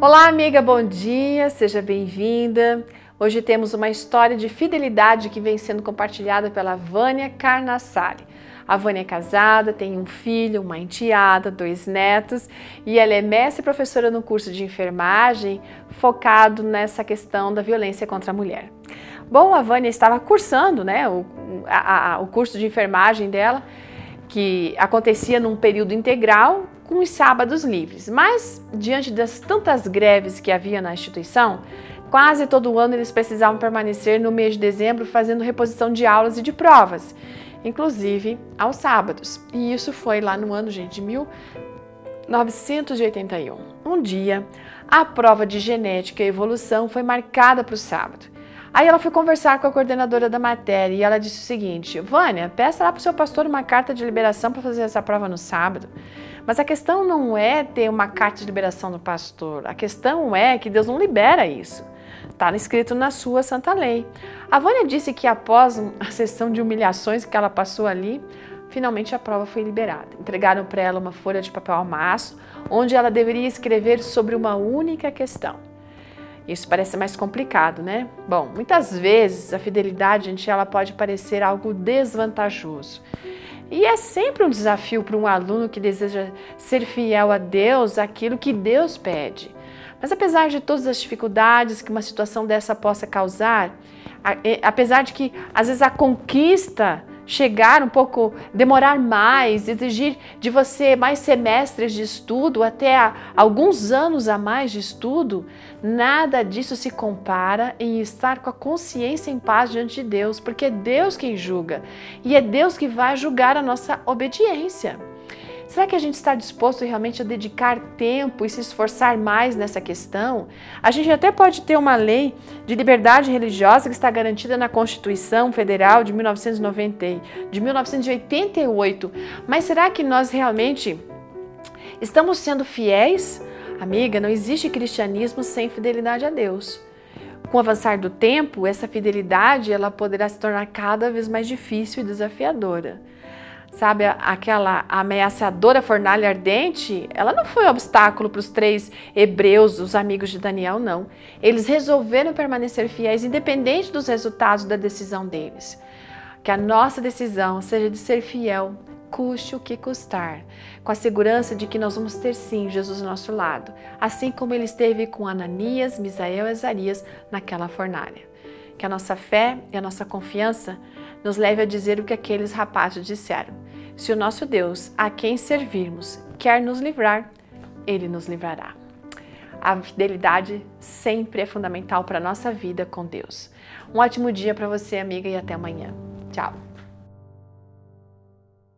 Olá, amiga, bom dia, seja bem-vinda. Hoje temos uma história de fidelidade que vem sendo compartilhada pela Vânia Carnassari. A Vânia é casada, tem um filho, uma enteada, dois netos e ela é mestre e professora no curso de enfermagem focado nessa questão da violência contra a mulher. Bom, a Vânia estava cursando né, o, a, a, o curso de enfermagem dela, que acontecia num período integral com os sábados livres. Mas, diante das tantas greves que havia na instituição, quase todo ano eles precisavam permanecer no mês de dezembro fazendo reposição de aulas e de provas, inclusive aos sábados. E isso foi lá no ano, gente, de 1981. Um dia, a prova de genética e evolução foi marcada para o sábado. Aí ela foi conversar com a coordenadora da matéria e ela disse o seguinte: Vânia, peça lá para o seu pastor uma carta de liberação para fazer essa prova no sábado. Mas a questão não é ter uma carta de liberação do pastor, a questão é que Deus não libera isso. Está escrito na sua santa lei. A Vânia disse que após a sessão de humilhações que ela passou ali, finalmente a prova foi liberada. Entregaram para ela uma folha de papel amasso, onde ela deveria escrever sobre uma única questão. Isso parece mais complicado, né? Bom, muitas vezes a fidelidade, gente, ela pode parecer algo desvantajoso. E é sempre um desafio para um aluno que deseja ser fiel a Deus, aquilo que Deus pede. Mas apesar de todas as dificuldades que uma situação dessa possa causar, apesar de que às vezes a conquista chegar um pouco, demorar mais, exigir de você mais semestres de estudo, até alguns anos a mais de estudo, nada disso se compara em estar com a consciência em paz diante de Deus, porque é Deus quem julga e é Deus que vai julgar a nossa obediência. Será que a gente está disposto realmente a dedicar tempo e se esforçar mais nessa questão? A gente até pode ter uma lei de liberdade religiosa que está garantida na Constituição Federal de, 1990, de 1988, mas será que nós realmente estamos sendo fiéis? Amiga, não existe cristianismo sem fidelidade a Deus. Com o avançar do tempo, essa fidelidade ela poderá se tornar cada vez mais difícil e desafiadora. Sabe, aquela ameaçadora fornalha ardente, ela não foi um obstáculo para os três hebreus, os amigos de Daniel, não. Eles resolveram permanecer fiéis, independente dos resultados da decisão deles. Que a nossa decisão seja de ser fiel, custe o que custar, com a segurança de que nós vamos ter sim Jesus ao nosso lado, assim como ele esteve com Ananias, Misael e Azarias naquela fornalha. Que a nossa fé e a nossa confiança nos leve a dizer o que aqueles rapazes disseram. Se o nosso Deus, a quem servirmos, quer nos livrar, ele nos livrará. A fidelidade sempre é fundamental para a nossa vida com Deus. Um ótimo dia para você, amiga, e até amanhã. Tchau!